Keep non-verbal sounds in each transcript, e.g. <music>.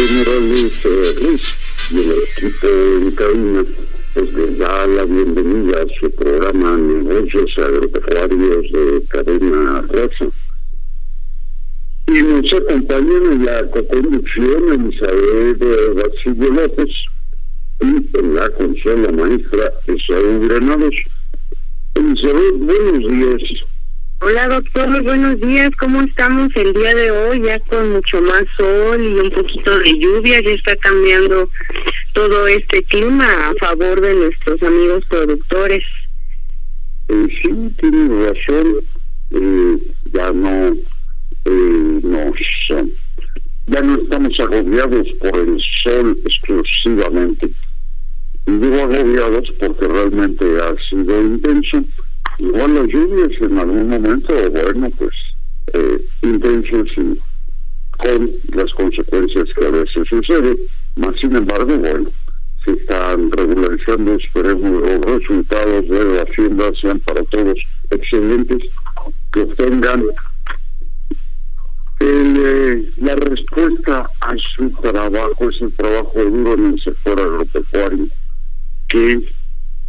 Morales eh, Ruiz y el equipo en cabina pues les da la bienvenida a su programa Negocios Agropecuarios de Cadena Raza. Y nos acompañan en la coconducción Elizabeth Basilio López y en la consola maestra Esaú Granados. Elizabeth, buenos días. Hola doctor, buenos días. ¿Cómo estamos el día de hoy? Ya con mucho más sol y un poquito de lluvia. Ya está cambiando todo este clima a favor de nuestros amigos productores. Eh, sí, tienes razón. Eh, ya no eh, nos ya no estamos agobiados por el sol exclusivamente. Y digo agobiados porque realmente ha sido intenso. Igual las lluvias en algún momento, bueno, pues eh, intensas y con las consecuencias que a veces suceden. Más sin embargo, bueno, se están regularizando, esperemos los resultados de la hacienda sean para todos excelentes, que obtengan el, eh, la respuesta a su trabajo, ese trabajo duro en el sector agropecuario, que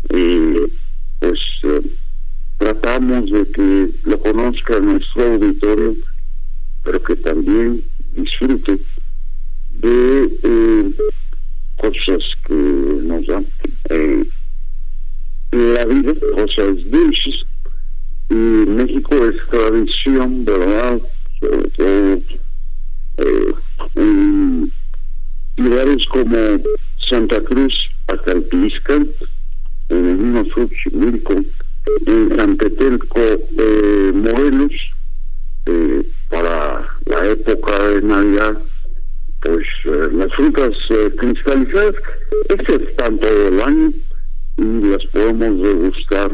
eh, pues eh, tratamos de que lo conozca nuestro auditorio, pero que también disfrute de eh, cosas que nos dan eh, la vida, cosas dulces. Y México es tradición, ¿verdad? Sobre todo eh, en lugares como Santa Cruz, Acalpisca, en el mismo en Santetelco, eh, Morelos, eh, para la época de Navidad, pues eh, las frutas eh, cristalizadas, estas están todo el año y las podemos degustar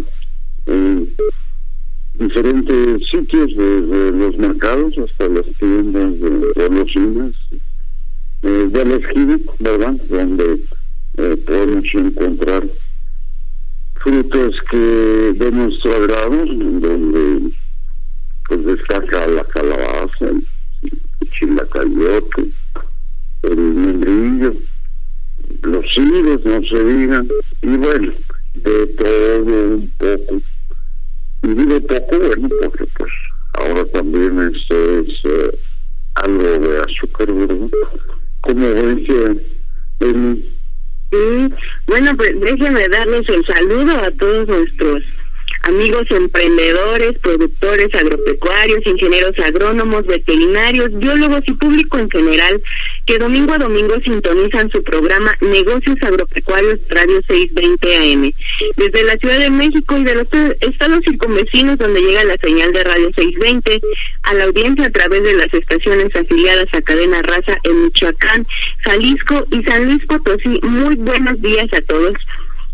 en diferentes sitios, desde los mercados hasta las tiendas de, de los cines, eh, de la esquina, ¿verdad? Donde podemos encontrar frutas que de nuestro agrado, donde pues destaca la calabaza, el, chilacayote, el membrillo, los higos, no se digan, y bueno, de todo un poco. Y digo poco, bueno, porque pues ahora también esto es eh, algo de azúcar, ¿verdad? Como decía, el Sí, bueno, pues déjenme darles el saludo a todos nuestros amigos emprendedores, productores agropecuarios, ingenieros agrónomos, veterinarios, biólogos y público en general que domingo a domingo sintonizan su programa Negocios Agropecuarios Radio 620 AM. Desde la Ciudad de México y de los estados circunvecinos donde llega la señal de Radio 620 a la audiencia a través de las estaciones afiliadas a Cadena Raza en Michoacán, Jalisco y San Luis Potosí. Muy buenos días a todos.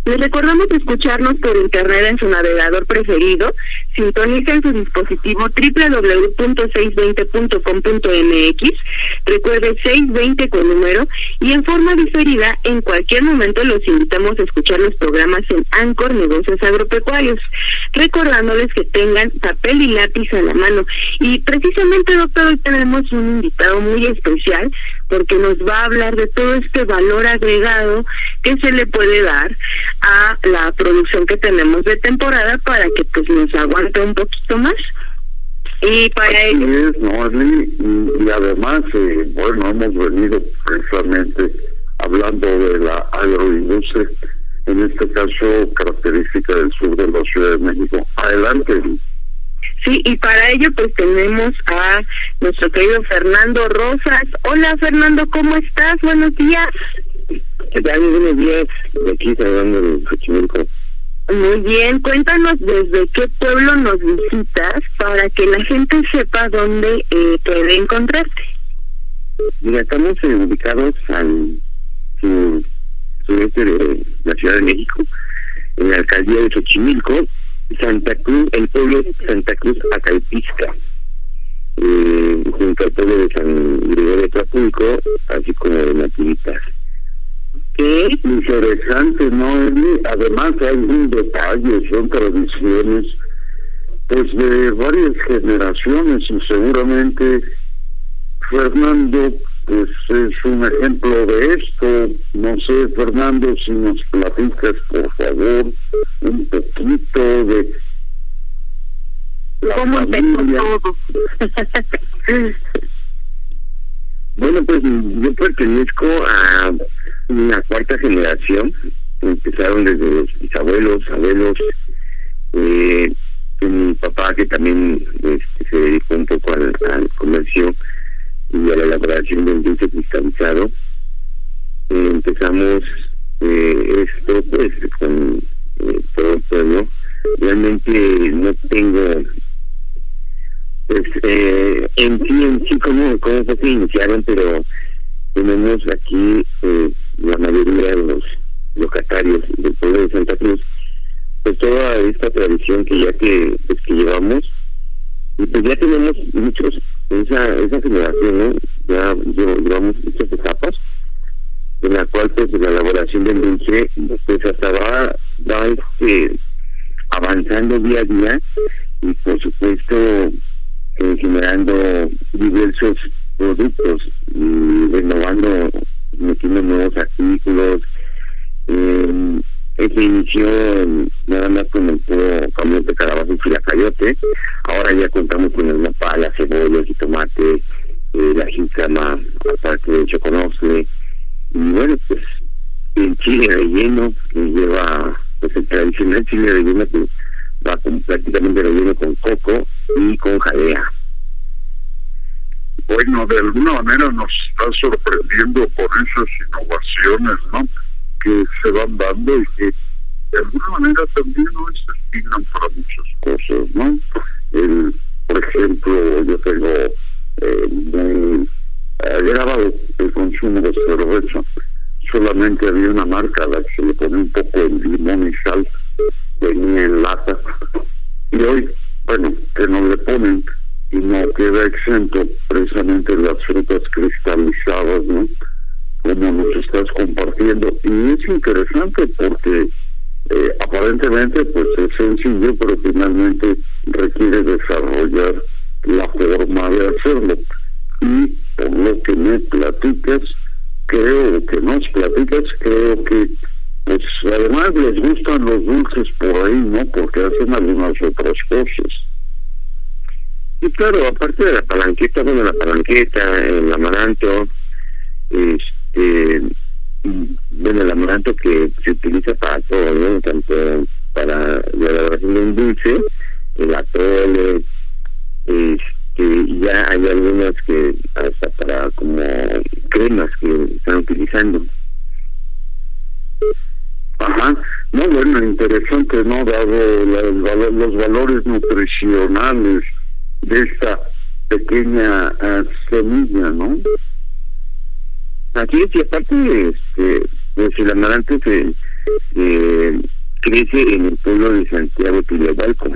Les recordamos escucharnos por internet en su navegador preferido. Sintonicen su dispositivo www.620.com.mx. Recuerde 620 con número y en forma diferida en cualquier momento los invitamos a escuchar los programas en Ancor Negocios Agropecuarios. Recordándoles que tengan papel y lápiz a la mano. Y precisamente, doctor, hoy tenemos un invitado muy especial porque nos va a hablar de todo este valor agregado que se le puede dar a la producción que tenemos de temporada para que pues nos aguante un poquito más. Y para ello... y, además, eh, bueno, hemos venido precisamente hablando de la agroindustria, en este caso característica del sur de la Ciudad de México. Adelante. Sí, y para ello pues tenemos a nuestro querido Fernando Rosas. Hola Fernando, ¿cómo estás? Buenos días. ¿Qué tal? Buenos días. De aquí hablando de Xochimilco. Muy bien, cuéntanos desde qué pueblo nos visitas para que la gente sepa dónde eh, puede encontrarte. Mira, estamos eh, ubicados al sureste de la Ciudad de México, en la alcaldía de Xochimilco, Santa Cruz, el pueblo de Santa Cruz Acalpisca, eh, junto al pueblo de San Gregorio de Trapulco, así como de Nativitas. Qué interesante, ¿no? Además hay un detalle, son tradiciones pues de varias generaciones y seguramente Fernando pues es un ejemplo de esto. No sé, Fernando, si nos platicas, por favor, un poquito de la ¿Cómo familia. todo? <laughs> bueno, pues yo pertenezco a una cuarta generación. Empezaron desde los bisabuelos, abuelos. Eh, mi papá, que también este, se dedicó un poco al, al comercio y a la elaboración del dulce cristalizado. Eh, empezamos eh, esto pues con eh, todo el pueblo. Realmente no tengo pues eh, en sí, en sí, cómo, cómo fue que iniciaron, pero tenemos aquí eh, la mayoría de los locatarios del pueblo de Santa Cruz, pues toda esta tradición que ya que, pues, que llevamos, y pues ya tenemos muchos esa esa generación ya llevamos muchas etapas en la cual pues la elaboración del dulce pues hasta va va este avanzando día a día y por supuesto eh, generando diversos productos y renovando metiendo nuevos artículos eh, se inició nada más con el puro de calabaza y filacayote. Ahora ya contamos con el nopal, la cebolla, el tomate, eh, la jícama, aparte de choconosle. Y bueno, pues el chile relleno que lleva, pues el tradicional chile relleno que va con, prácticamente relleno con coco y con jalea. Bueno, de alguna manera nos está sorprendiendo por esas innovaciones, ¿no? Que se van dando y que de alguna manera también no se destinan para muchas cosas, ¿no? El, por ejemplo, yo tengo eh, muy grabado el consumo de cerveza. Solamente había una marca a la que se le pone un poco de limón y sal, venía en lata. Y hoy, bueno, que no le ponen y no queda exento precisamente las frutas cristalizadas, ¿no? Como nos estás compartiendo. Y es interesante porque eh, aparentemente pues es sencillo, pero finalmente requiere desarrollar la forma de hacerlo. Y por lo que me platicas, creo que nos platicas, creo que pues además les gustan los dulces por ahí, ¿no? Porque hacen algunas otras cosas. Y claro, aparte de la palanqueta, bueno, la palanqueta, el amaranto, este eh, bueno, el amaranto que se utiliza para todo, Tanto para la elaboración de un dulce, el atole, este, ya hay algunas que hasta para como cremas que están utilizando. Ajá, no, bueno, interesante, ¿no? Dado los valores nutricionales de esta pequeña ah, semilla, ¿no? Aquí es, y aparte, este, pues el amaranto se, eh, crece en el pueblo de Santiago Tilabalco,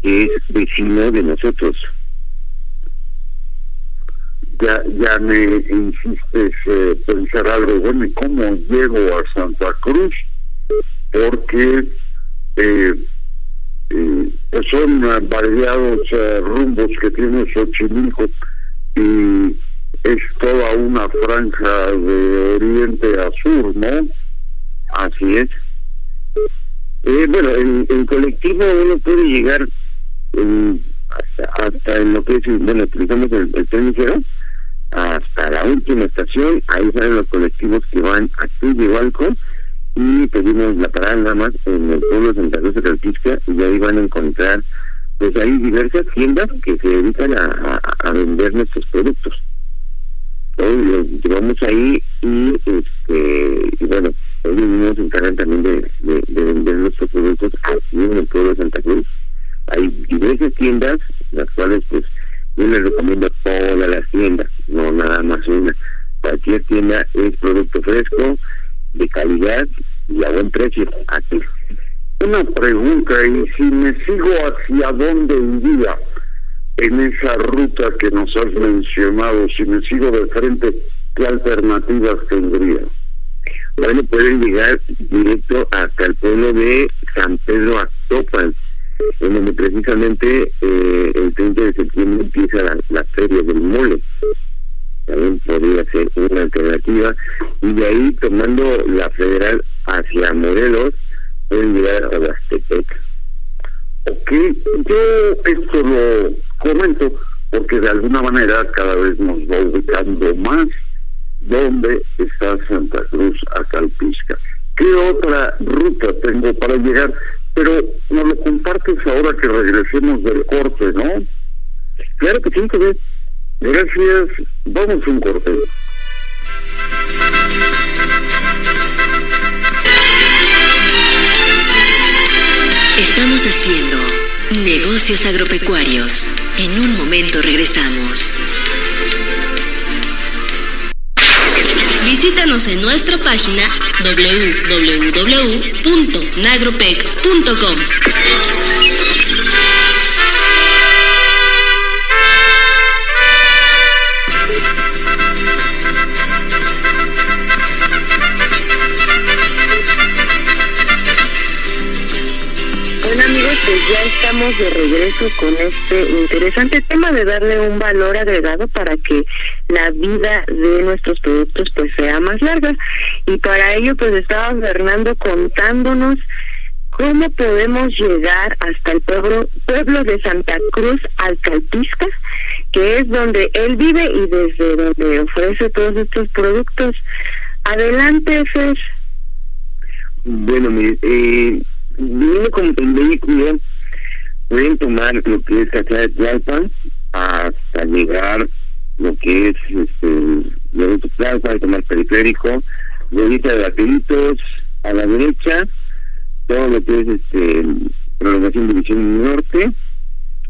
que es vecino de nosotros. Ya, ya me insistes eh, pensar algo, bueno, ¿y cómo llego a Santa Cruz? Porque eh, eh, pues son variados eh, rumbos que tiene Xochimilco y es toda una franja de oriente a sur, ¿no? Así es. Eh, bueno, en, colectivo uno puede llegar hasta, hasta, en lo que es, bueno, utilizamos el, el tren ligero, hasta la última estación, ahí salen los colectivos que van a Tuyehualco y pedimos la parada nada más en el pueblo de Santa Rosa de Calpisca y ahí van a encontrar, pues hay diversas tiendas que se dedican a, vender nuestros productos. Los llevamos ahí y, este, bueno, ellos mismos se encargan también de, de, vender nuestros productos aquí en el pueblo de Santa Cruz. Hay diversas tiendas, las cuales pues yo les recomiendo todas las tiendas, no nada más una. Cualquier tienda es producto fresco, de calidad y a buen precio aquí. Una pregunta, y si me sigo hacia dónde iría en esa ruta que nos has mencionado, si me sigo de frente, ¿qué alternativas tendría? Bueno, pueden llegar directo hasta el pueblo de San Pedro Actopan, en donde precisamente eh, el 30 de septiembre empieza la, la feria del mole también podría ser una alternativa y de ahí tomando la federal hacia Morelos pueden llegar a Huastepec. Ok, yo esto lo comento porque de alguna manera cada vez nos va ubicando más dónde está Santa Cruz a Calpisca. ¿Qué otra ruta tengo para llegar? Pero nos lo compartes ahora que regresemos del corte, ¿no? Claro que sí, que Gracias. Vamos a un corte. Estamos haciendo negocios agropecuarios. En un momento regresamos. Visítanos en nuestra página www.nagropec.com. ya estamos de regreso con este interesante tema de darle un valor agregado para que la vida de nuestros productos pues sea más larga. Y para ello pues estaba Fernando contándonos cómo podemos llegar hasta el pueblo, pueblo de Santa Cruz Alcalpisca, que es donde él vive y desde donde ofrece todos estos productos. Adelante, Fer. Bueno, eh, viniendo con el vehículo, pueden tomar lo que es acá de Tlalpan hasta llegar lo que es este de Tlalpan, tomar periférico, luego de Batelitos a la derecha, todo lo que es este prolongación división norte,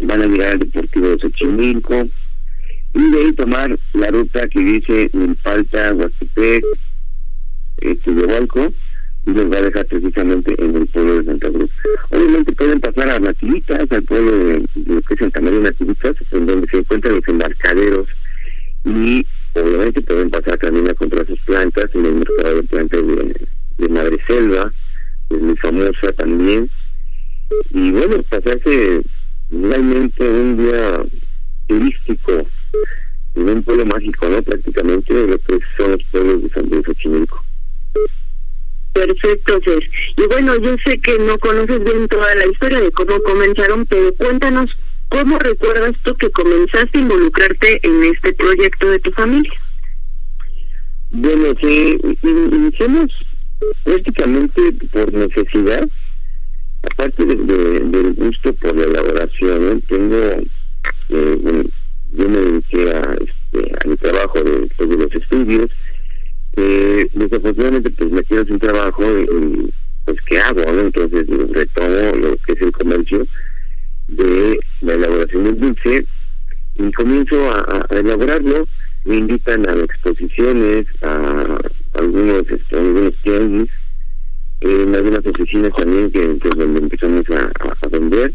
van a llegar al Deportivo de Xochimilco, y de ahí tomar la ruta que dice Milpalta, Huastepec, este de Hualco, y los va a dejar precisamente en el pueblo de Santa Cruz. Obviamente pueden pasar a Nativitas, al pueblo de, lo que es Santa María de Nativitas, en donde se encuentran los embarcaderos y obviamente pueden pasar también a comprar sus plantas en el mercado de plantas de, Madre Selva, es muy famosa también. Y bueno, pasarse realmente un día turístico en un pueblo mágico, ¿no? Prácticamente lo que son los pueblos de San Luis Xochimilco. Perfecto, Fer. Y bueno, yo sé que no conoces bien toda la historia de cómo comenzaron, pero cuéntanos cómo recuerdas tú que comenzaste a involucrarte en este proyecto de tu familia. Bueno, sí, iniciamos prácticamente por necesidad, aparte de, del gusto por la elaboración, tengo, eh, bueno, yo me dediqué a, este, a mi trabajo de los estudios, eh, desafortunadamente pues me quiero sin trabajo y, pues qué hago entonces retomo lo que es el comercio de la elaboración del dulce y comienzo a, elaborarlo. Me invitan a exposiciones a algunos este, algunos tianguis en algunas oficinas también que, que donde empezamos a, a, vender.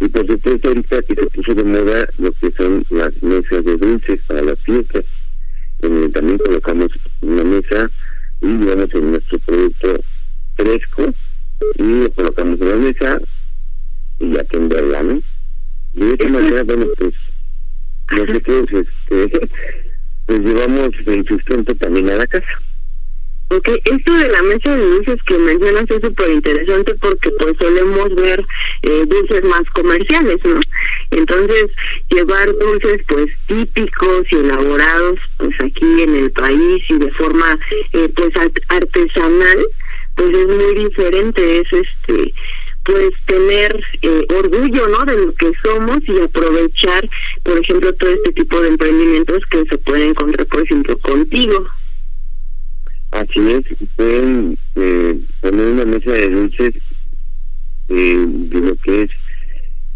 Y por supuesto ahorita que se puso de moda lo que son las mesas de dulces para las fiestas donde también colocamos una mesa y digamos en nuestro producto fresco y lo colocamos en la mesa y atenderla ¿no? y de esta manera bueno pues <laughs> nosotros este <laughs> pues llevamos el sustento también a la casa Ok, esto de la mesa de dulces que mencionas es súper interesante porque pues solemos ver eh, dulces más comerciales, ¿no? Entonces, llevar dulces pues típicos y elaborados pues aquí en el país y de forma eh, pues artesanal, pues es muy diferente, es este pues tener eh, orgullo no de lo que somos y aprovechar por ejemplo todo este tipo de emprendimientos que se pueden encontrar por ejemplo contigo Así es, pueden eh, poner una mesa de dulces eh, de lo que es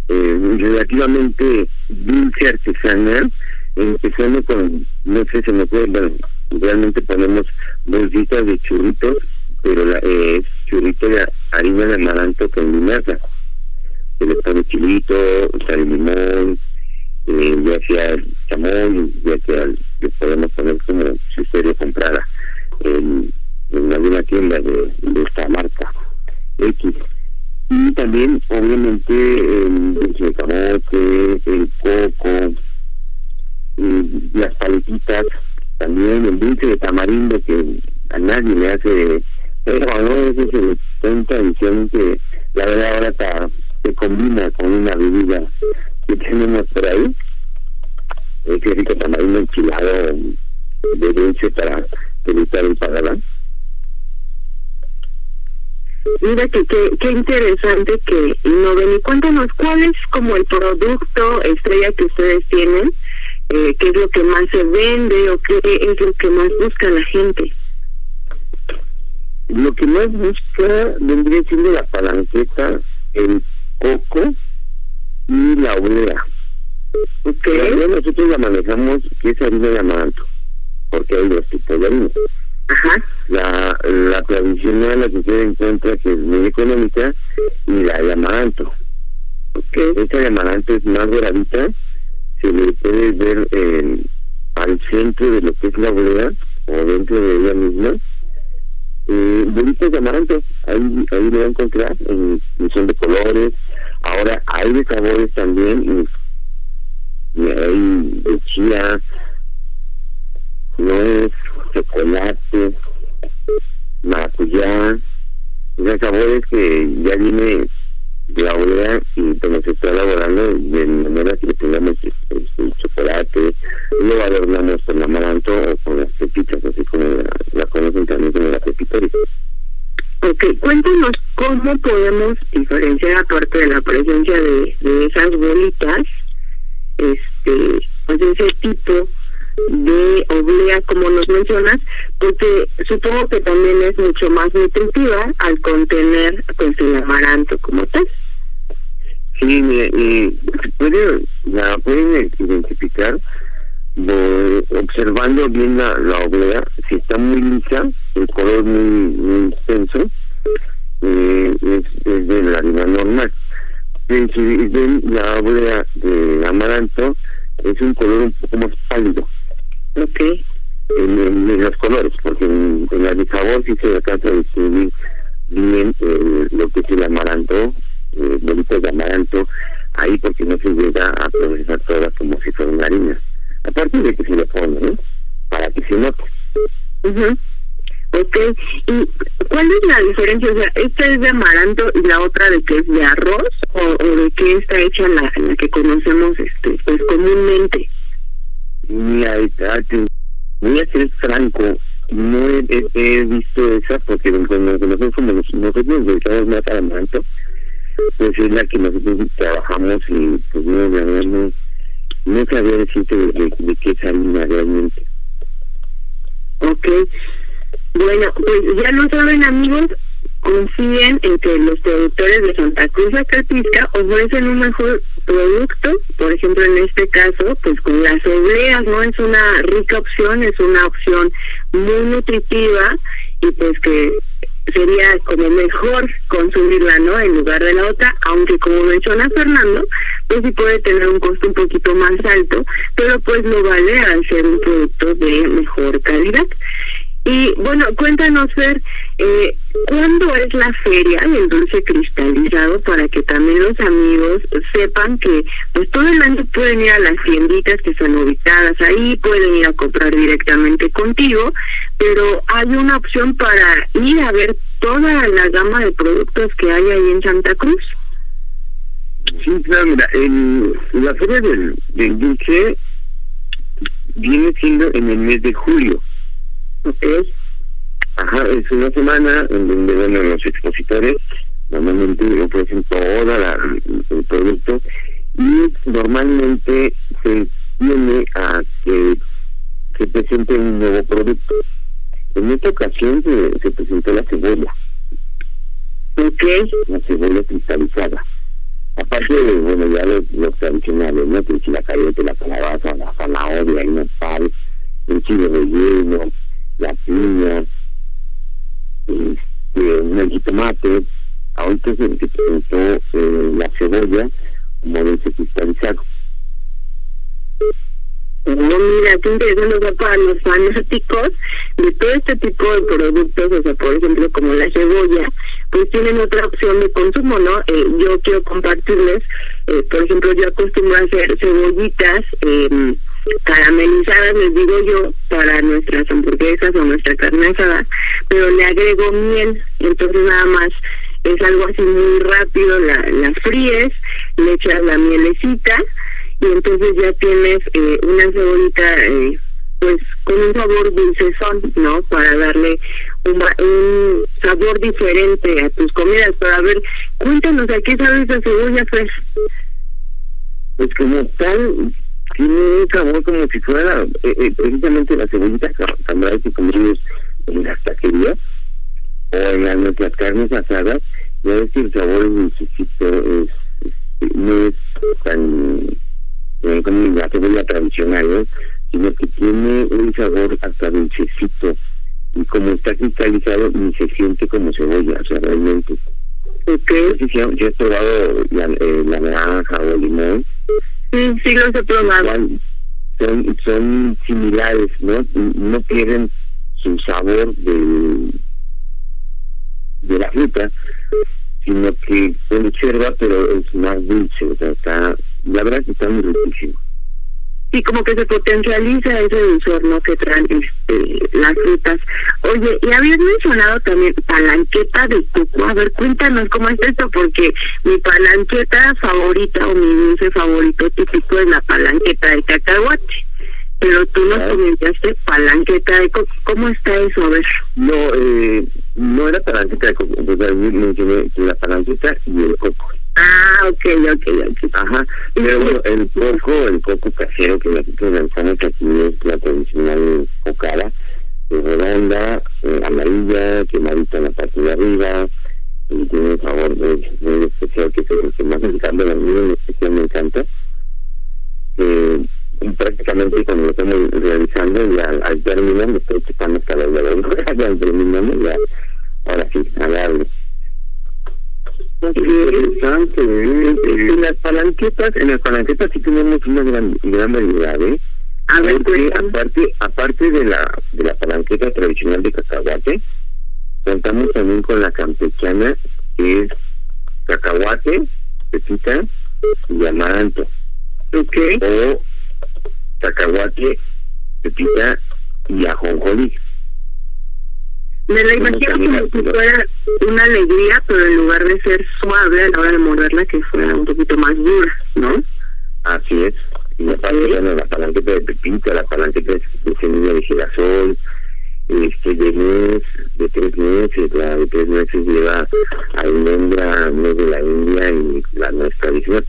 eh, relativamente dulce artesanal, empezando con, no sé, se me puede, bueno, realmente ponemos bolsitas de churritos, pero la, es churrito de harina de amaranto con linaza. Se le pone chilito, sal y limón, ya sea chamoy, ya sea, le podemos poner como si usted lo comprara en, en alguna tienda de, esta marca X. Y también, obviamente, el dulce de camote, el coco, las paletitas, también el dulce de tamarindo que a nadie le hace, pero no, ese es el cuenta edición que la verdad ahora está, se combina con una bebida que tenemos por ahí, ese rico tamarindo enchilado de dulce para evitar el pagarán. Mira que qué interesante que ven y cuéntanos cuál es como el producto estrella que ustedes tienen, eh, qué es lo que más se vende o qué es lo que más busca la gente. Lo que más busca vendría siendo la palanqueta, el coco y la oblea. Okay. nosotros la manejamos que es harina de amaranto porque hay dos tipos de harina. Ajá. La, la tradicional, la que se encuentra, que es muy económica, y la de amaranto. Okay. Esta de amaranto es más doradita, se le puede ver eh, al centro de lo que es la bolera, o dentro de ella misma, eh, bolitas de amaranto, ahí, ahí lo va a encontrar, en, son de colores, ahora hay de sabores también, y, y hay de chía, nuez, chocolate, maracuyá, esos sabores que ya viene la hora y como se está elaborando de manera que tengamos este, chocolate, lo adornamos con amaranto o con las pepitas, así como la, conocen también como la pepita. Ok, cuéntanos cómo podemos diferenciar, aparte de la presencia de, de esas bolitas, este, pues ese tipo de oblea, como nos mencionas, porque supongo que también es mucho más nutritiva al contener pues el amaranto como tal. Sí, y puede, la pueden identificar observando bien la, la oblea, si está muy lisa, el color muy, muy intenso, eh, es, de la harina normal. Y si ven la oblea de amaranto, es un color un poco más pálido Ok. En, en, los colores, porque en, en sabor sí se alcanza a distinguir bien eh, lo que es el amaranto, eh, bolitas de amaranto, ahí porque no se llega a procesar todas como si fuera una harina. Aparte de que se le pone, ¿no? Para que se note. Uh Ok, ¿y cuál es la diferencia? O sea, ¿esta es de amaranto y la otra de que es de arroz? ¿O, o de qué está hecha la, la que conocemos este pues comúnmente? Mira, voy a ser franco, no he, visto esa porque nosotros como nosotros nos dedicamos más al manto, pues es la que nosotros trabajamos y pues no, no, no sabía decirte de, qué es realmente. Ok, bueno, pues ya lo saben amigos, confíen en que los productores de Santa Cruz Acalpisca ofrecen un mejor producto, por ejemplo en este caso, pues con las obleas, ¿no? Es una rica opción, es una opción muy nutritiva y pues que sería como mejor consumirla, ¿no? En lugar de la otra, aunque como menciona Fernando, pues sí puede tener un costo un poquito más alto, pero pues lo vale al ser un producto de mejor calidad. Y bueno, cuéntanos, Fer, eh, ¿cuándo es la feria del dulce cristalizado para que también los amigos sepan que pues todo el año pueden ir a las tienditas que están ubicadas ahí, pueden ir a comprar directamente contigo, pero hay una opción para ir a ver toda la gama de productos que hay ahí en Santa Cruz? Sí, claro, mira, la feria del, del dulce viene siendo en el mes de julio. ¿Ok? Ajá, es una semana en donde, bueno, los expositores normalmente ofrecen toda la, el producto y normalmente se tiene a que se presente un nuevo producto. En esta ocasión se, se presentó la cebolla. ¿Ok? La cebolla cristalizada. Aparte de, bueno, ya los, tradicionales, ¿no? Que la cayete, la calabaza, la zanahoria, el nopal, el chile relleno, la piña, este, el jitomate, ahorita se presentó eh, la cebolla como dulce cristalizado. No, mira, qué interesante, o para los fanáticos de todo este tipo de productos, o sea, por ejemplo, como la cebolla, pues tienen otra opción de consumo, ¿no? Eh, yo quiero compartirles, eh, por ejemplo, yo acostumbro a hacer cebollitas, eh, caramelizadas, les digo yo, para nuestras hamburguesas o nuestra carne asada, pero le agrego miel, entonces nada más es algo así muy rápido, la, la fríes, le echas la mielecita y entonces ya tienes eh, una cebollita eh, pues con un sabor dulcezón, ¿no? Para darle un, un sabor diferente a tus comidas. Pero a ver, cuéntanos, ¿a qué sabe esa cebolla, Fer? Pues como tal, tiene un sabor como si fuera eh, eh, precisamente la cebollita cambray que comemos en las taquerías o en las, nuestras carnes asadas, ya ves que el sabor es dulcecito, es, no es tan eh, como la cebolla tradicional, sino que tiene un sabor hasta dulcecito y como está cristalizado ni se siente como cebolla, o sea, realmente. Okay. No sé si has probado la, eh, la naranja o el limón, Sí, sí los he probado. Son, son similares, ¿no? No pierden su sabor de, de la fruta, sino que conserva, pero es más dulce, o sea, está, la verdad que está muy riquísimo sí como que se potencializa ese dulzor no que traen este, las frutas. Oye y habías mencionado también palanqueta de coco. A ver cuéntanos cómo es esto porque mi palanqueta favorita o mi dulce favorito típico es la palanqueta de cacahuate pero tú nos ah. comentaste palanqueta de coco. ¿cómo está eso? a ver. No eh, no era palanqueta de coco pues mencioné la palanqueta y el coco Ah, ok, ok, ok. Ajá. Pero bueno, el coco, el coco casero que nosotros lanzamos aquí es la tradicional cocada, redonda, eh, amarilla, quemadita en la parte de arriba, y tiene un sabor muy, especial que es el que más me encanta, a mí en especial me encanta. Eh, prácticamente cuando lo estamos realizando, ya al término, me estoy chupando hasta la ya al terminamos, ya, ahora sí, a darle interesante. ¿eh? En las palanquetas, en las palanquetas sí tenemos una gran, gran variedad, ¿eh? A ver, aparte, aparte de la de la palanqueta tradicional de cacahuate, contamos también con la campechana, que es cacahuate, pepita y amaranto. Ok. O cacahuate, pepita y ajonjolí. Me la imagino como si fuera una alegría, pero en lugar de ser suave a la hora de morderla, que fuera un poquito más dura, ¿no? Así es. Y aparte, bueno, la palanqueta de pepita, la palanqueta de, semilla de girasol, este de nuez, de tres meses, la de tres meses lleva almendra, nuez de la India y la nuez tradicional.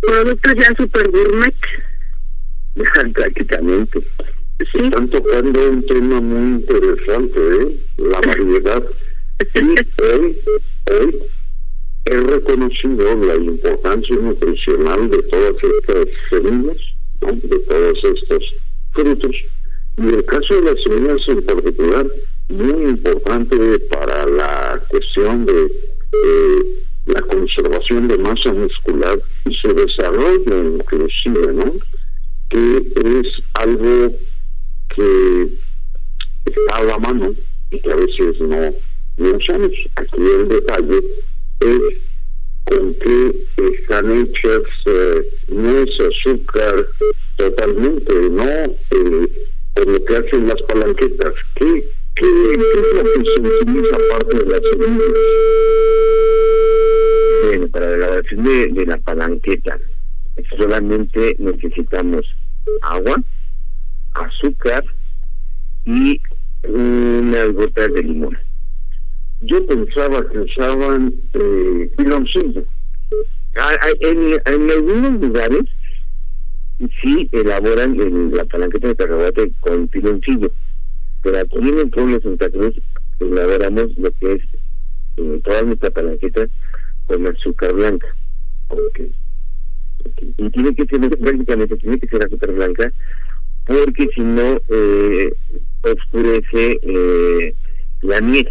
Productos ya super gourmet. Prácticamente. Sí. Están tocando un tema muy interesante, ¿eh? la variedad. Y hoy, hoy he reconocido la importancia nutricional de todas estas semillas, de todos estos frutos. Y el caso de las semillas en particular, muy importante para la cuestión de la de masa muscular y su desarrollo inclusive, ¿no? Que es algo que está a la mano y que a veces no, no usamos. Aquí el detalle es con qué están hechas eh, nuez, azúcar, totalmente, ¿no? Eh, por lo que hacen las palanquetas. ¿Qué, es lo que se utiliza aparte de las semillas? Bueno, para la elaboración de, la palanqueta solamente necesitamos agua, azúcar y unas gotas de limón. Yo pensaba que usaban eh, piloncillo. Ah, ah, en, en algunos lugares sí elaboran el, la palanqueta de cacahuate con piloncillo, pero aquí en el pueblo de Santa Cruz elaboramos lo que es toda nuestra palanqueta con azúcar blanca. Y tiene que ser, prácticamente tiene que ser azúcar blanca, porque si no, eh, oscurece eh, la miel.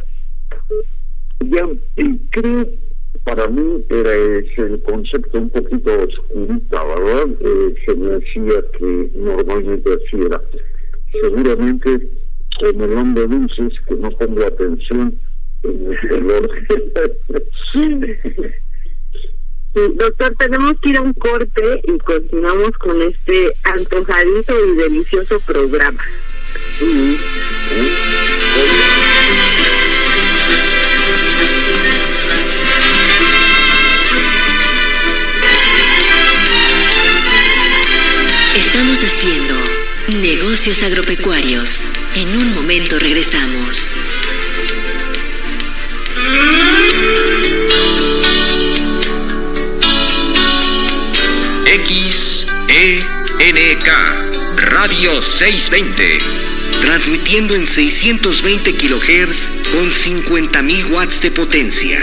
Ya, creo para mí era ese el concepto un poquito oscurita, ¿verdad? Eh, se me hacía que normalmente así era. Seguramente con el hombre dulces que no pongo atención en el color. sí. doctor, tenemos que ir a un corte y continuamos con este antojadito y delicioso programa. Estamos negocios agropecuarios. En un momento regresamos. XENK Radio 620 transmitiendo en 620 kHz con 50.000 watts de potencia.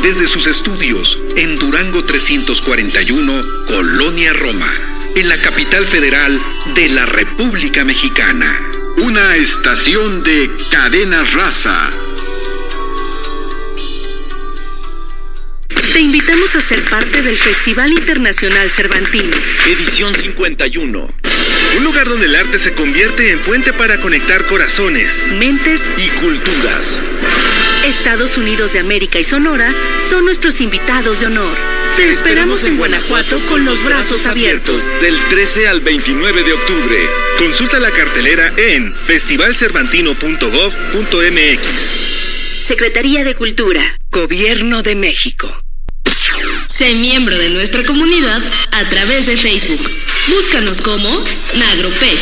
Desde sus estudios en Durango 341, Colonia Roma, en la capital federal de la República Mexicana. Una estación de cadena raza. Te invitamos a ser parte del Festival Internacional Cervantino. Edición 51 un lugar donde el arte se convierte en puente para conectar corazones, mentes y culturas. Estados Unidos de América y Sonora son nuestros invitados de honor. Te esperamos en Guanajuato con los brazos abiertos. Del 13 al 29 de octubre. Consulta la cartelera en festivalcervantino.gov.mx. Secretaría de Cultura, Gobierno de México. Sé miembro de nuestra comunidad a través de Facebook. Búscanos como Nagropec.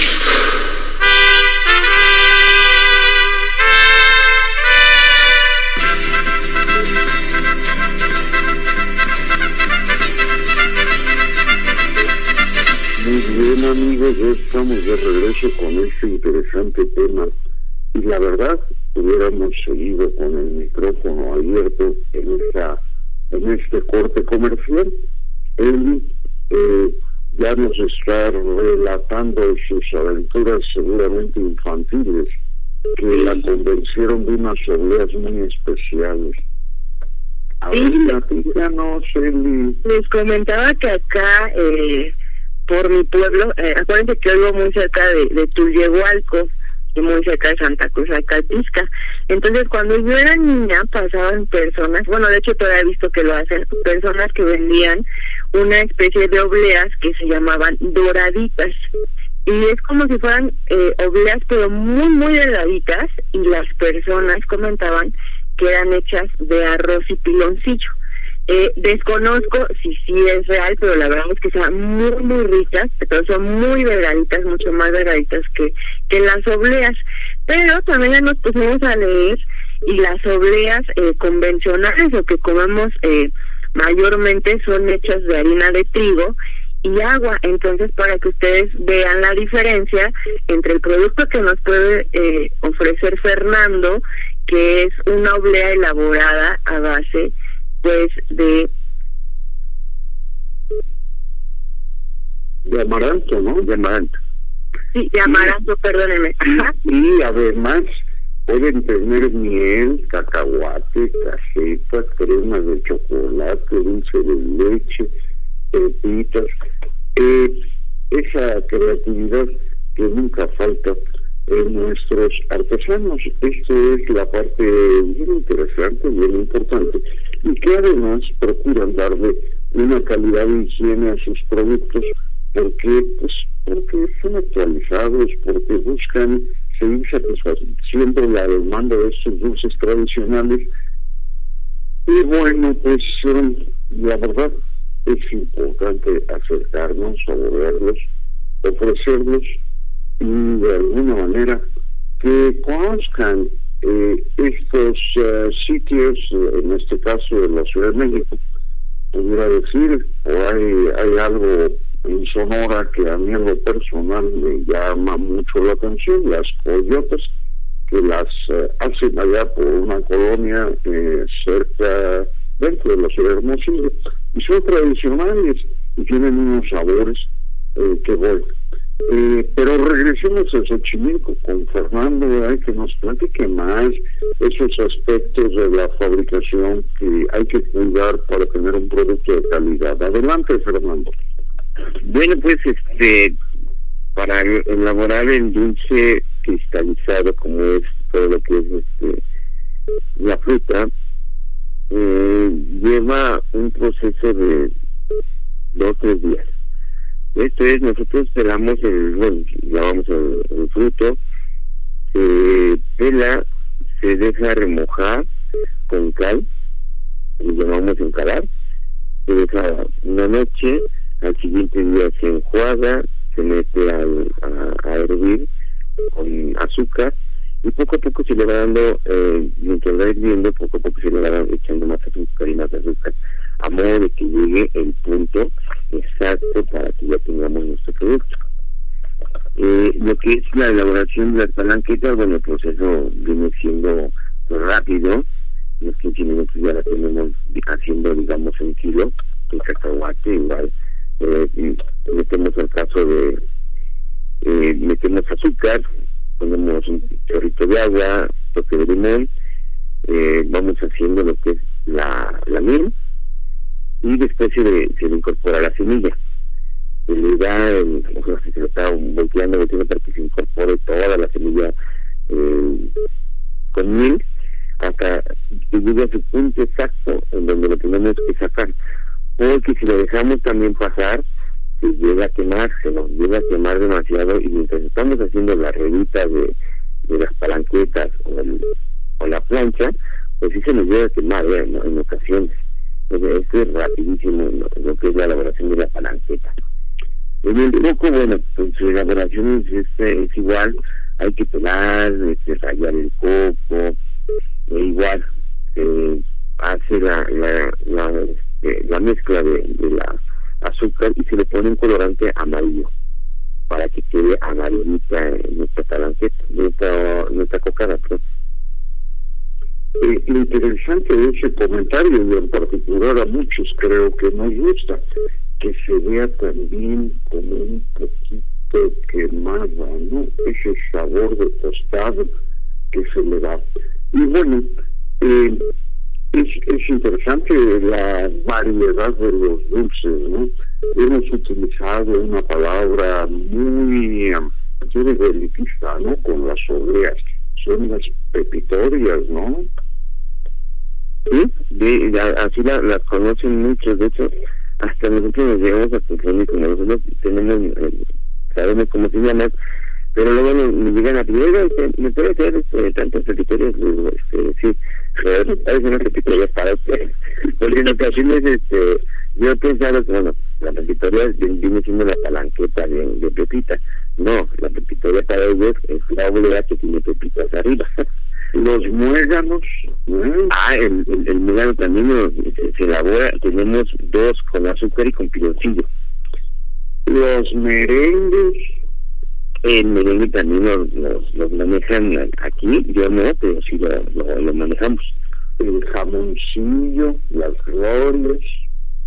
Amigos, ya estamos de regreso con este interesante tema y la verdad hubiéramos seguido con el micrófono abierto en esta en este corte comercial. Él eh, ya nos está relatando sus aventuras seguramente infantiles que la convencieron de unas obleas muy especiales. Les comentaba que acá, eh, por mi pueblo, eh, acuérdense que vivo muy cerca de, de Tullehualco, y muy cerca de Santa Cruz de Calpisca. Entonces, cuando yo era niña, pasaban personas, bueno, de hecho todavía he visto que lo hacen, personas que vendían una especie de obleas que se llamaban doraditas. Y es como si fueran eh, obleas, pero muy, muy delgaditas, y las personas comentaban que eran hechas de arroz y piloncillo. Eh, desconozco si sí es real, pero la verdad es que son muy, muy ricas, pero son muy delgaditas, mucho más delgaditas que, que las obleas. Pero también ya nos pusimos a leer y las obleas eh, convencionales o que comemos eh, mayormente son hechas de harina de trigo y agua. Entonces, para que ustedes vean la diferencia entre el producto que nos puede eh, ofrecer Fernando, que es una oblea elaborada a base pues de de amaranto, ¿no? De amaranto. Sí, de amaranto, perdónenme. Y, además pueden tener miel, cacahuate, casetas, cremas de chocolate, dulce de leche, pepitas, eh, esa creatividad que nunca falta en nuestros artesanos. Esto es la parte bien interesante, bien importante, y que además procuran darle una calidad de higiene a sus productos porque pues porque son actualizados, porque buscan seguir satisfaciendo la demanda de estos dulces tradicionales. Y bueno, pues um, la verdad es importante acercarnos, saborearlos, ofrecerlos y de alguna manera que conozcan eh, estos uh, sitios, en este caso de la Ciudad de México, pudiera decir, o hay, hay algo en Sonora que a mí en lo personal me llama mucho la atención, las coyotas que las eh, hacen allá por una colonia eh, cerca, dentro de la ciudad de Hermosillo, y son tradicionales y tienen unos sabores eh, que bueno. Eh, pero regresemos a Xochimilco con Fernando, hay que nos platique más esos aspectos de la fabricación que hay que cuidar para tener un producto de calidad. Adelante, Fernando. Bueno, pues este para elaborar el dulce cristalizado como es todo lo que es este la fruta eh, lleva un proceso de dos tres días esto es nosotros pelamos el bueno lavamos el, fruto se pela se deja remojar con cal lo llamamos encalar se deja una noche al siguiente día se enjuaga, se mete a, a, hervir con azúcar y poco a poco se le va dando, eh, mientras va hirviendo, poco a poco se le va echando más azúcar y más azúcar, a modo de que llegue el punto exacto para que ya tengamos nuestro producto. Eh, lo que es la elaboración de las palanquetas, bueno, el proceso viene siendo rápido, los 15 minutos ya la tenemos haciendo, digamos, un kilo, el cacahuate igual, eh, metemos el caso de eh, metemos azúcar ponemos un chorrito de agua toque de limón eh, vamos haciendo lo que es la, la miel y después se le, se le incorpora la semilla se le da el, o sea, se le está volteando, volteando para que se incorpore toda la semilla eh, con miel hasta que llegue a su punto exacto en donde lo tenemos que sacar porque si lo dejamos también pasar, se llega a quemar, se nos llega a quemar demasiado y mientras estamos haciendo la ruedita de, de las palanquetas o, el, o la plancha, pues sí se nos llega a quemar ¿eh? en ocasiones. Esto es rapidísimo lo, que es la elaboración de la palanqueta. En el coco, bueno, pues su elaboración es, es, igual, hay que pelar, este, rayar el coco, e igual, eh, hace la, la, la la mezcla de, la azúcar y se le pone un colorante amarillo para que quede amarillita nuestra palanqueta, nuestra, nuestra cocada. Eh, lo interesante de ese comentario, y en particular a muchos creo que nos gusta, que se vea también como un poquito quemada, ¿no? Ese sabor de tostado que se le da. Y bueno, eh, es, es interesante la variedad de los dulces, ¿no? Hemos utilizado una palabra muy, yo digo, elitista, ¿no? Con las obleas. Son las pepitorias, ¿no? Sí, de, así las conocen muchos, de hecho, hasta nosotros nos llegamos a confundir, como nosotros tenemos, eh, sabemos cómo se llama, pero luego me, llegan a pedir, ¿me puede hacer este, tantas repetitorias? Este, sí, hay unas repetitorias para usted. Porque en ocasiones, este, yo he pensado que, bueno, la repetitoria viene siendo la palanqueta de, de Pepita. No, la repetitoria para ellos es la oblea que tiene Pepitas arriba. Los muéganos. Ah, el, el, el muégano también se, se, elabora, tenemos dos con azúcar y con piloncillo. Los merengues el merengue también los, los, manejan aquí, yo no, pero sí lo, lo, manejamos. El jamoncillo, las glorias.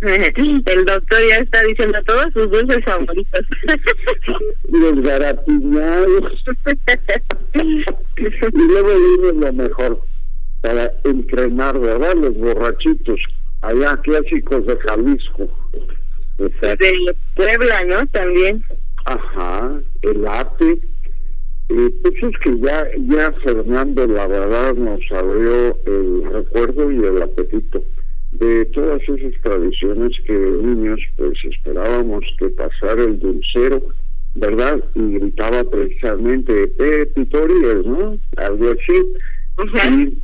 <laughs> El doctor ya está diciendo todos sus dulces favoritos. <laughs> Los garapiñados. <laughs> y luego viene lo mejor para entrenar, ¿verdad? Los borrachitos, allá clásicos de Jalisco. De Puebla, ¿no? También. Ajá, el ate. Eh, pues es que ya, ya Fernando, la verdad, nos abrió el recuerdo y el apetito de todas esas tradiciones que niños pues esperábamos que pasara el dulcero, ¿verdad? Y gritaba precisamente, eh, Pitorías, ¿no? Algo así.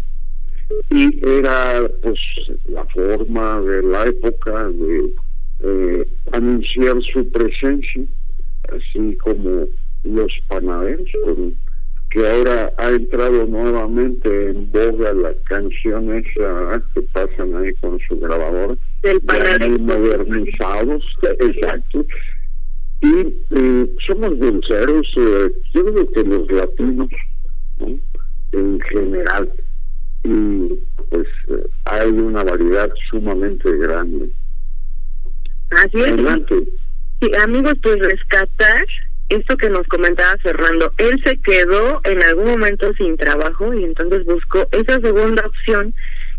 y, era pues la forma de la época de eh, anunciar su presencia, así como los panaderos con que ahora ha entrado nuevamente en boga la canción esa que pasan ahí con su grabador, muy modernizados, exacto. Y eh, somos dulceros, eh, yo creo que los latinos, en general, y pues eh, hay una variedad sumamente grande. Así es. Adelante. Sí, amigos, pues rescatar esto que nos comentaba Fernando, él se quedó en algún momento sin trabajo y entonces buscó esa segunda opción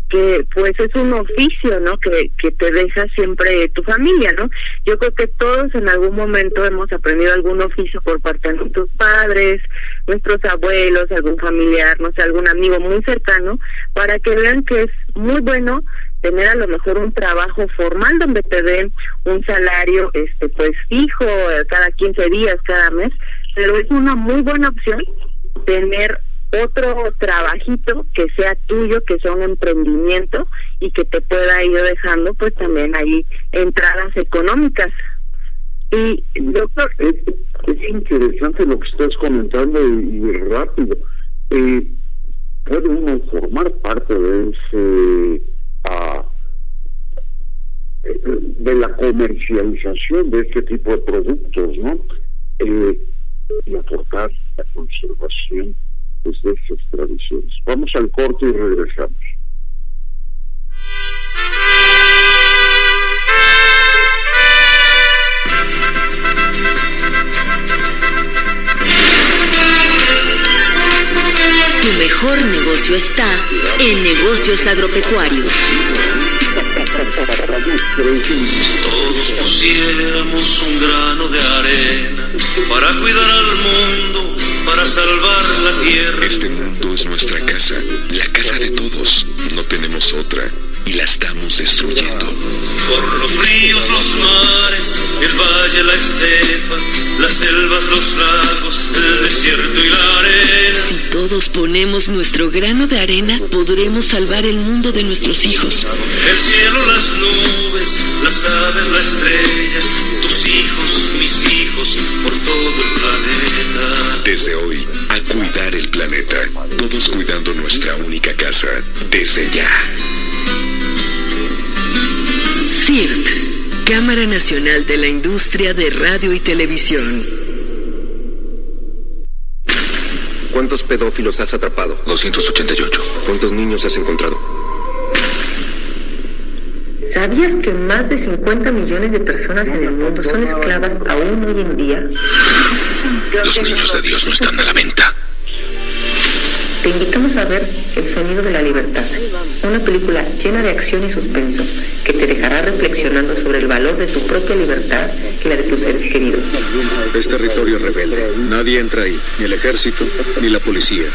que pues es un oficio, ¿no? Que, que te deja siempre tu familia, ¿no? Yo creo que todos en algún momento hemos aprendido algún oficio por parte de nuestros padres, nuestros abuelos, algún familiar, no sé, algún amigo muy cercano, para que vean que es muy bueno tener a lo mejor un trabajo formal donde te den un salario este pues fijo eh, cada 15 días, cada mes, pero es una muy buena opción tener otro trabajito que sea tuyo, que sea un emprendimiento y que te pueda ir dejando pues también ahí entradas económicas. Y doctor, es, interesante lo que estás comentando y, rápido. Eh, puede uno formar parte de ese de la comercialización de este tipo de productos, ¿no? Eh, y aportar la conservación pues, de estas tradiciones. Vamos al corte y regresamos. Tu mejor negocio está en negocios agropecuarios. Todos pusiéramos un grano de arena para cuidar al mundo, para salvar la tierra. Este mundo es nuestra casa, la casa de todos. No tenemos otra y la estamos destruyendo. Por los ríos, los mares, el valle, la estepa, las selvas, los lagos, el desierto y la arena. Si todos ponemos nuestro grano de arena, podremos salvar el mundo de nuestros hijos. El cielo, las nubes, las aves, la estrella, tus hijos, mis hijos, por todo el planeta. Desde hoy, a cuidar el planeta. Todos cuidando nuestra única casa. Desde ya. CIRT, Cámara Nacional de la Industria de Radio y Televisión. ¿Cuántos pedófilos has atrapado? 288. ¿Cuántos niños has encontrado? ¿Sabías que más de 50 millones de personas en el mundo son esclavas aún hoy en día? Los niños de Dios no están a la venta. Te invitamos a ver El Sonido de la Libertad, una película llena de acción y suspenso que te dejará reflexionando sobre el valor de tu propia libertad y la de tus seres queridos. Es territorio rebelde. Nadie entra ahí, ni el ejército, ni la policía,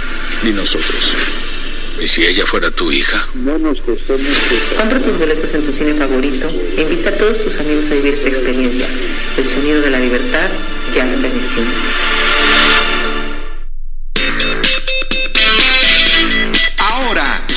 ni nosotros. ¿Y si ella fuera tu hija? No nos costó Compra tus boletos en tu cine favorito e invita a todos tus amigos a vivir esta experiencia. El sonido de la libertad ya está en el cine.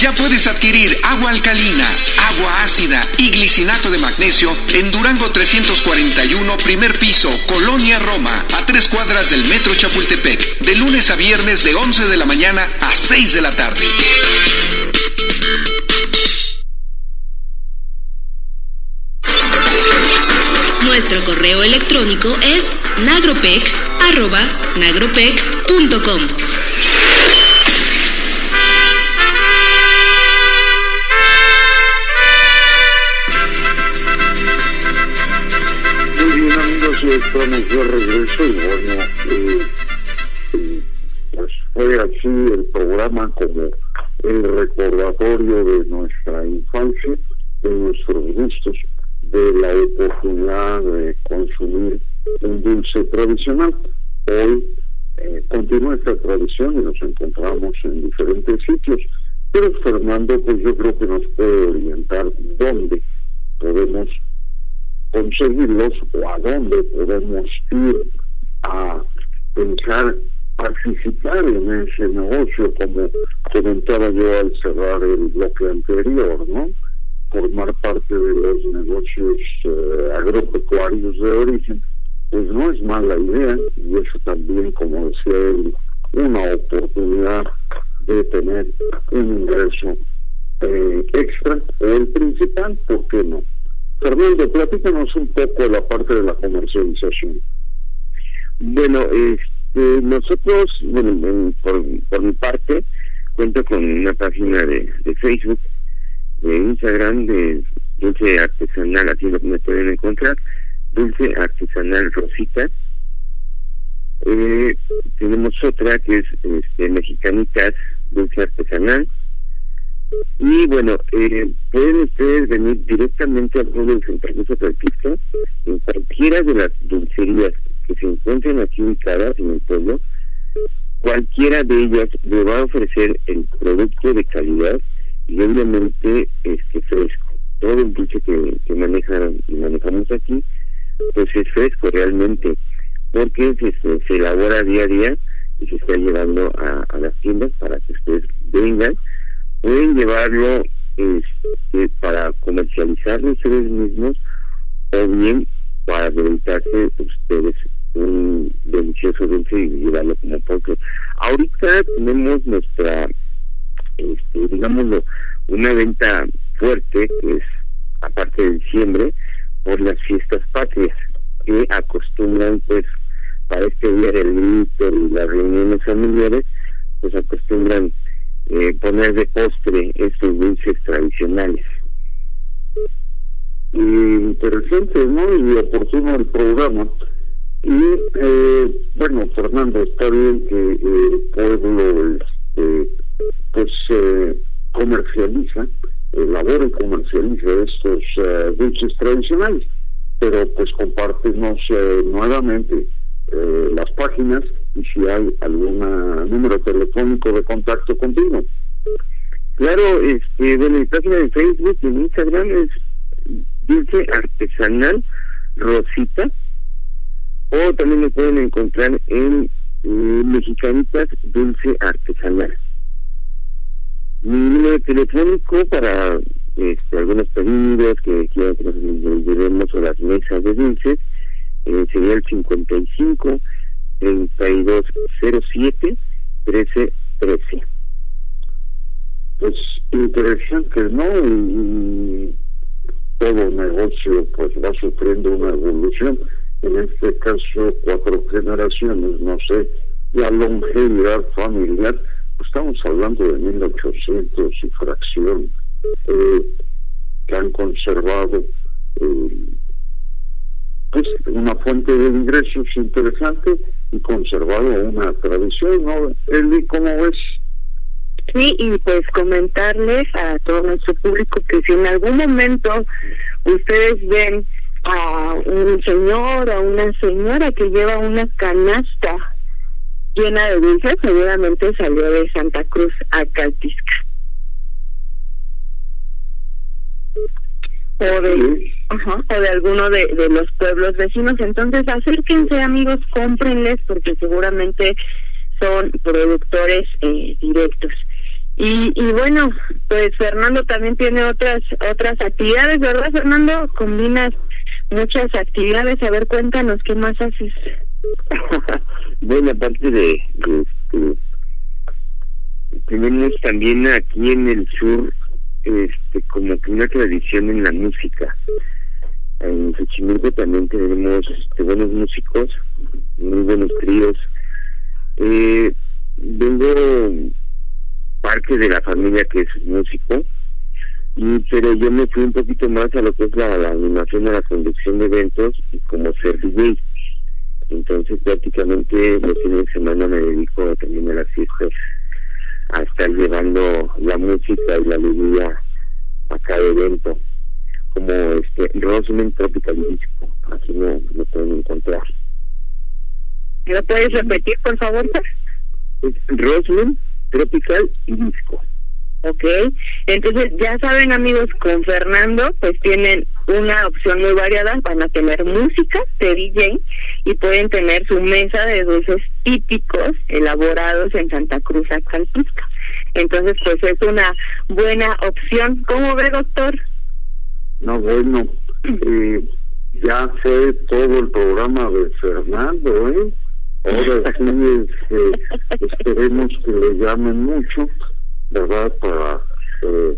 Ya puedes adquirir agua alcalina, agua ácida y glicinato de magnesio en Durango 341, primer piso, Colonia Roma, a tres cuadras del Metro Chapultepec, de lunes a viernes de 11 de la mañana a 6 de la tarde. Nuestro correo electrónico es nagropec.com. estamos de regreso y bueno, eh, pues fue así el programa como el recordatorio de nuestra infancia, de nuestros gustos, de la oportunidad de consumir un dulce tradicional. Hoy eh, continúa esta tradición y nos encontramos en diferentes sitios, pero Fernando pues yo creo que nos puede orientar dónde podemos conseguirlos o a dónde podemos ir a pensar participar en ese negocio, como comentaba yo al cerrar el bloque anterior, ¿no? Formar parte de los negocios eh, agropecuarios de origen, pues no es mala idea, y eso también, como decía él, una oportunidad de tener un ingreso eh, extra o el principal, ¿por qué no? Fernando, platícanos un poco la parte de la comercialización. Bueno, este, nosotros, bueno, por, mi parte, cuento con una página de, Facebook, de Instagram, de Dulce Artesanal, así lo me pueden encontrar, Dulce Artesanal Rosita. Eh, tenemos otra que es este, Mexicanitas Dulce Artesanal y bueno, eh, pueden ustedes venir directamente al pueblo de Santa Cruz Atlantisca, en cualquiera de las dulcerías que se encuentren aquí ubicadas en el pueblo, cualquiera de ellas le va a ofrecer el producto de calidad y obviamente este fresco. Todo el dulce que, que manejan y manejamos aquí, pues es fresco realmente, porque se, se elabora día a día y se está llevando a, a las tiendas para que ustedes vengan pueden llevarlo este, para comercializarlo ustedes mismos o bien para deleitarse ustedes un delicioso dulce y llevarlo como porque ahorita tenemos nuestra este, digámoslo una venta fuerte que es aparte de diciembre por las fiestas patrias que acostumbran pues para este día del grito y las reuniones familiares pues acostumbran eh, poner de postre estos dulces tradicionales. interesante, ¿no? Y oportuno el programa. Y eh, bueno, Fernando, está bien que el pueblo este, pues eh, comercializa, elabora y comercializa estos dulces tradicionales, pero pues compártenos nuevamente las páginas y si hay algún número telefónico de contacto contigo. Claro, este, bueno, mi página de Facebook y en Instagram es Dulce Artesanal Rosita, o también me pueden encontrar en eh, Mexicanitas Dulce Artesanal. Mi número telefónico para este, algunos pedidos que quieran que nos llevemos a las mesas de dulces eh, sería el 55 3207 1313. Pues interesante, ¿no? Y, todo negocio pues va sufriendo una evolución. En este caso, cuatro generaciones, no sé, la longevidad familiar, pues estamos hablando de 1800 y fracción, eh, que han conservado eh, pues una fuente de ingresos interesante y conservado una tradición, ¿no? Eli, ¿cómo ves? Sí, y pues comentarles a todo nuestro público que si en algún momento ustedes ven a un señor o una señora que lleva una canasta llena de dulces, seguramente salió de Santa Cruz a Caltisca. O de, o de alguno de, de los pueblos vecinos. Entonces, acérquense, amigos, cómprenles porque seguramente son productores eh, directos. Y, y bueno, pues Fernando también tiene otras otras actividades, ¿verdad, Fernando? Combinas muchas actividades. A ver, cuéntanos, ¿qué más haces? <laughs> bueno, aparte de, de este, tenemos también aquí en el sur este como que una tradición en la música. En Xochimilco también tenemos este, buenos músicos, muy buenos tríos. Eh, vengo parte de la familia que es músico, y, pero yo me fui un poquito más a lo que es la, animación, a la conducción de eventos y como ser DJ. Entonces prácticamente los fines de semana me dedico también a las fiestas, a estar llevando la música y la alegría a cada evento, como este Rosman Tropical Disco, aquí no lo pueden encontrar. ¿Lo puedes repetir, por favor? Rosman Tropical Disco. Ok, entonces ya saben amigos, con Fernando pues tienen una opción muy variada, van a tener música de DJ y pueden tener su mesa de dulces típicos elaborados en Santa Cruz, Acalpisca. Entonces pues es una buena opción. ¿Cómo ve doctor? No, bueno, <clears throat> eh, ya fue todo el programa de Fernando, ¿eh? Ahora sí, <laughs> este, esperemos que le llamen mucho ¿verdad? Para eh,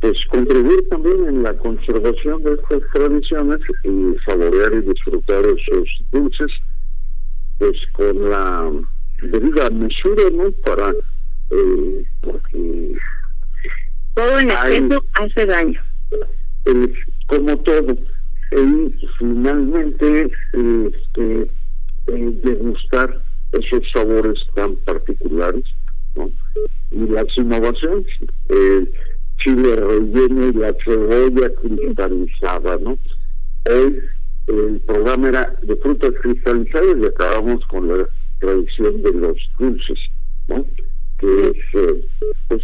pues contribuir también en la conservación de estas tradiciones y saborear y disfrutar esos dulces, pues con la debida mesura, ¿no? Para eh, porque todo en exceso hace daño. como todo. Y finalmente, este, eh, degustar esos sabores tan particulares y las innovaciones, el chile relleno y la cebolla cristalizada, ¿no? El programa era de frutas cristalizadas y acabamos con la tradición de los dulces, ¿no? Que es, eh, pues,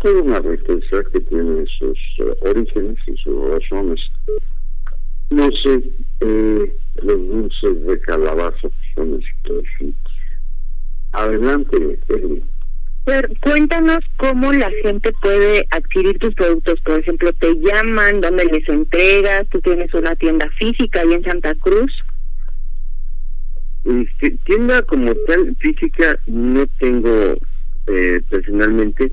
toda una riqueza que tiene sus eh, orígenes y sus razones. No sé, eh, los dulces de calabaza son exquisitos. Adelante, Edwin cuéntanos cómo la gente puede adquirir tus productos. Por ejemplo, te llaman, dónde les entregas, tú tienes una tienda física ahí en Santa Cruz. Este, tienda como tal física no tengo eh, personalmente,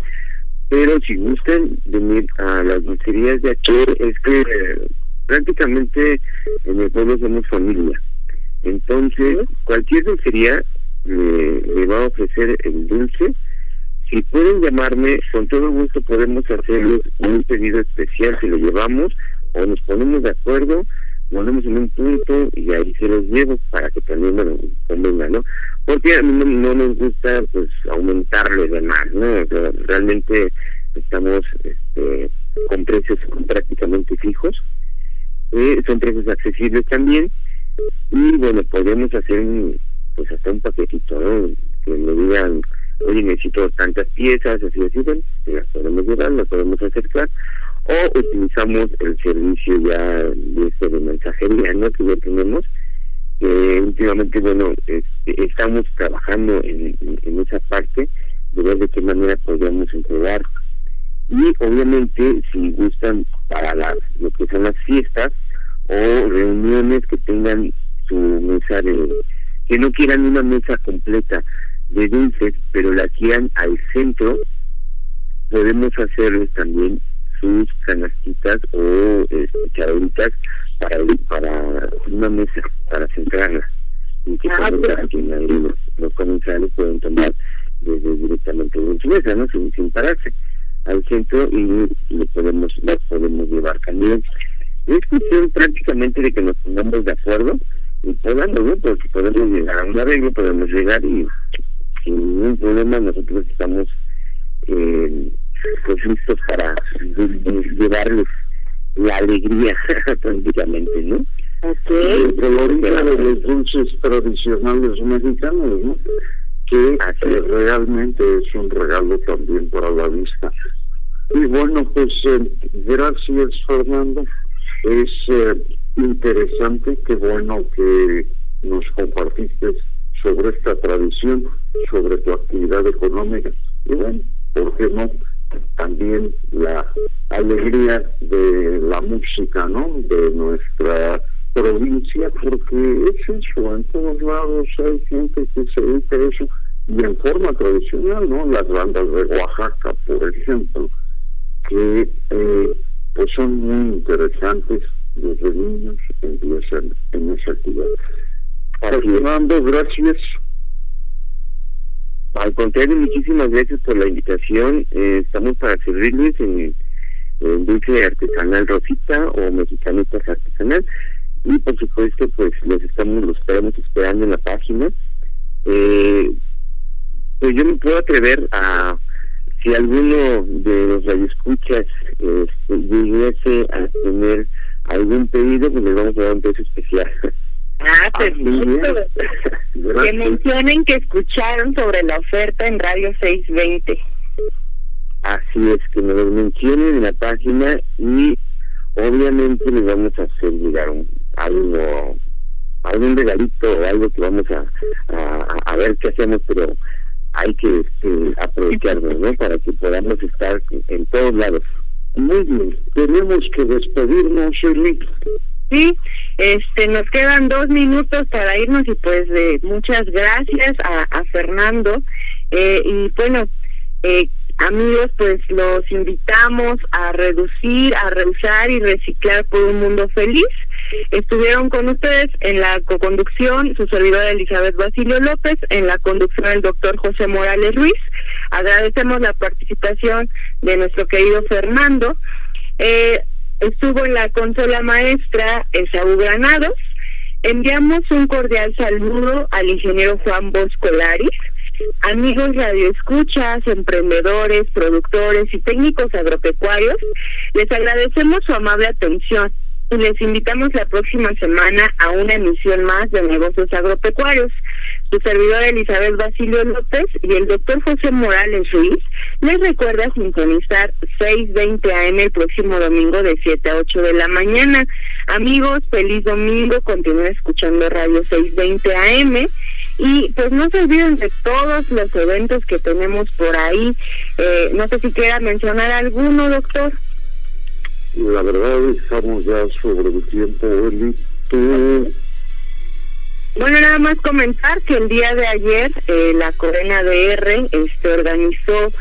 pero si gustan venir a las dulcerías de aquí, es que eh, prácticamente en el pueblo somos familia. Entonces, cualquier dulcería le va a ofrecer el dulce si pueden llamarme, con todo gusto podemos hacerles un pedido especial si lo llevamos o nos ponemos de acuerdo, ponemos en un punto y ahí se los llevo para que también me convenga, ¿no? Porque a mí no, nos gusta pues aumentarle de más, ¿no? realmente estamos este, con precios prácticamente fijos, eh, son precios accesibles también y bueno, podemos hacer pues hasta un paquetito, ¿no? Que me digan oye, necesito tantas piezas, así, así, bueno, las podemos llevar, las podemos acercar, o utilizamos el servicio ya de, este, de mensajería, ¿no? Que ya tenemos, que últimamente, bueno, este, estamos trabajando en, en, esa parte, de ver de qué manera podríamos entregar. Y obviamente, si gustan para las, lo que son las fiestas o reuniones que tengan su mesa de, que no quieran una mesa completa, de dulces, pero la quieran al centro, podemos hacerles también sus canastitas o este, para para una mesa, para centrarlas. Y que ah, los, los comensales pueden tomar desde directamente de su mesa, ¿no? Sin, sin pararse al centro y le podemos, las podemos llevar también. Es cuestión prácticamente de que nos pongamos de acuerdo y podamos, ¿no? Porque podemos llegar a un arreglo, podemos llegar y sin ningún problema nosotros estamos eh, pues listos para llevarles la alegría <laughs> prácticamente, ¿no? Okay. El colorito de los dulces tradicionales mexicanos, ¿no? Que realmente es un regalo también para la vista. Y bueno, pues eh, gracias Fernando. Es eh, interesante, qué bueno que nos compartiste sobre esta tradición, sobre tu actividad económica. Y bueno, ¿por qué no? También la alegría de la música, ¿no? De nuestra provincia, porque es eso, en todos lados hay gente que se dedica a eso, y en forma tradicional, ¿no? Las bandas de Oaxaca, por ejemplo, que eh, pues son muy interesantes desde niños empiezan en esa actividad. Fernando, gracias. Al contrario, muchísimas gracias por la invitación. Eh, estamos para servirles en, en, dulce artesanal Rosita o mexicanitas artesanal. y por supuesto pues los estamos los estamos esperando en la página eh, pues yo me puedo atrever a si alguno de los radioescuchas este, llegase a tener algún pedido pues les vamos a dar un precio especial <laughs> Ah, perfecto. <laughs> que mencionen que escucharon sobre la oferta en Radio 620. Así es, que nos lo mencionen en la página y obviamente les vamos a hacer llegar un, algo, algún regalito o algo que vamos a, a, ver qué hacemos, pero hay que este, aprovecharnos, ¿no? Para que podamos estar en todos lados. Muy bien, tenemos que despedirnos, Shirley. Sí, este, nos quedan dos minutos para irnos y pues eh, muchas gracias a, Fernando. Eh, y bueno, eh, Amigos, pues los invitamos a reducir, a reusar y reciclar por un mundo feliz. Estuvieron con ustedes en la co-conducción su servidora Elizabeth Basilio López, en la conducción el doctor José Morales Ruiz. Agradecemos la participación de nuestro querido Fernando. Eh, estuvo en la consola maestra Esaú Granados. Enviamos un cordial saludo al ingeniero Juan Bosco Laris Amigos radioescuchas, emprendedores, productores y técnicos agropecuarios, les agradecemos su amable atención y les invitamos la próxima semana a una emisión más de negocios agropecuarios. Su servidor Elizabeth Basilio López y el doctor José Morales Ruiz les recuerda sintonizar 6.20 AM el próximo domingo de 7 a 8 de la mañana. Amigos, feliz domingo, continúen escuchando Radio 6.20 AM y pues no se olviden de todos los eventos que tenemos por ahí. Eh, no sé si quiera mencionar alguno, doctor. La verdad, estamos ya sobre el tiempo, Eli. Bueno, nada más comentar que el día de ayer eh, la Corena DR este, organizó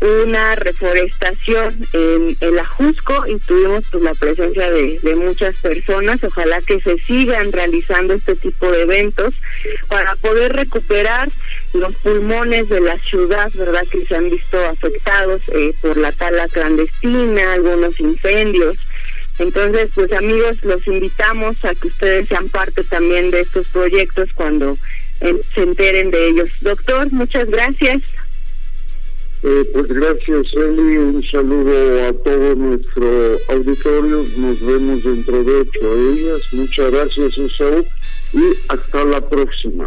una reforestación en el Ajusco y tuvimos pues la presencia de, muchas personas. Ojalá que se sigan realizando este tipo de eventos para poder recuperar los pulmones de la ciudad, ¿verdad? Que se han visto afectados eh, por la tala clandestina, algunos incendios. Entonces, pues amigos, los invitamos a que ustedes sean parte también de estos proyectos cuando eh, se enteren de ellos. Doctor, muchas gracias. Eh, pues gracias, Eli. Un saludo a todo nuestro auditorio. Nos vemos dentro de ocho días. Muchas gracias, Esaú. Y hasta la próxima.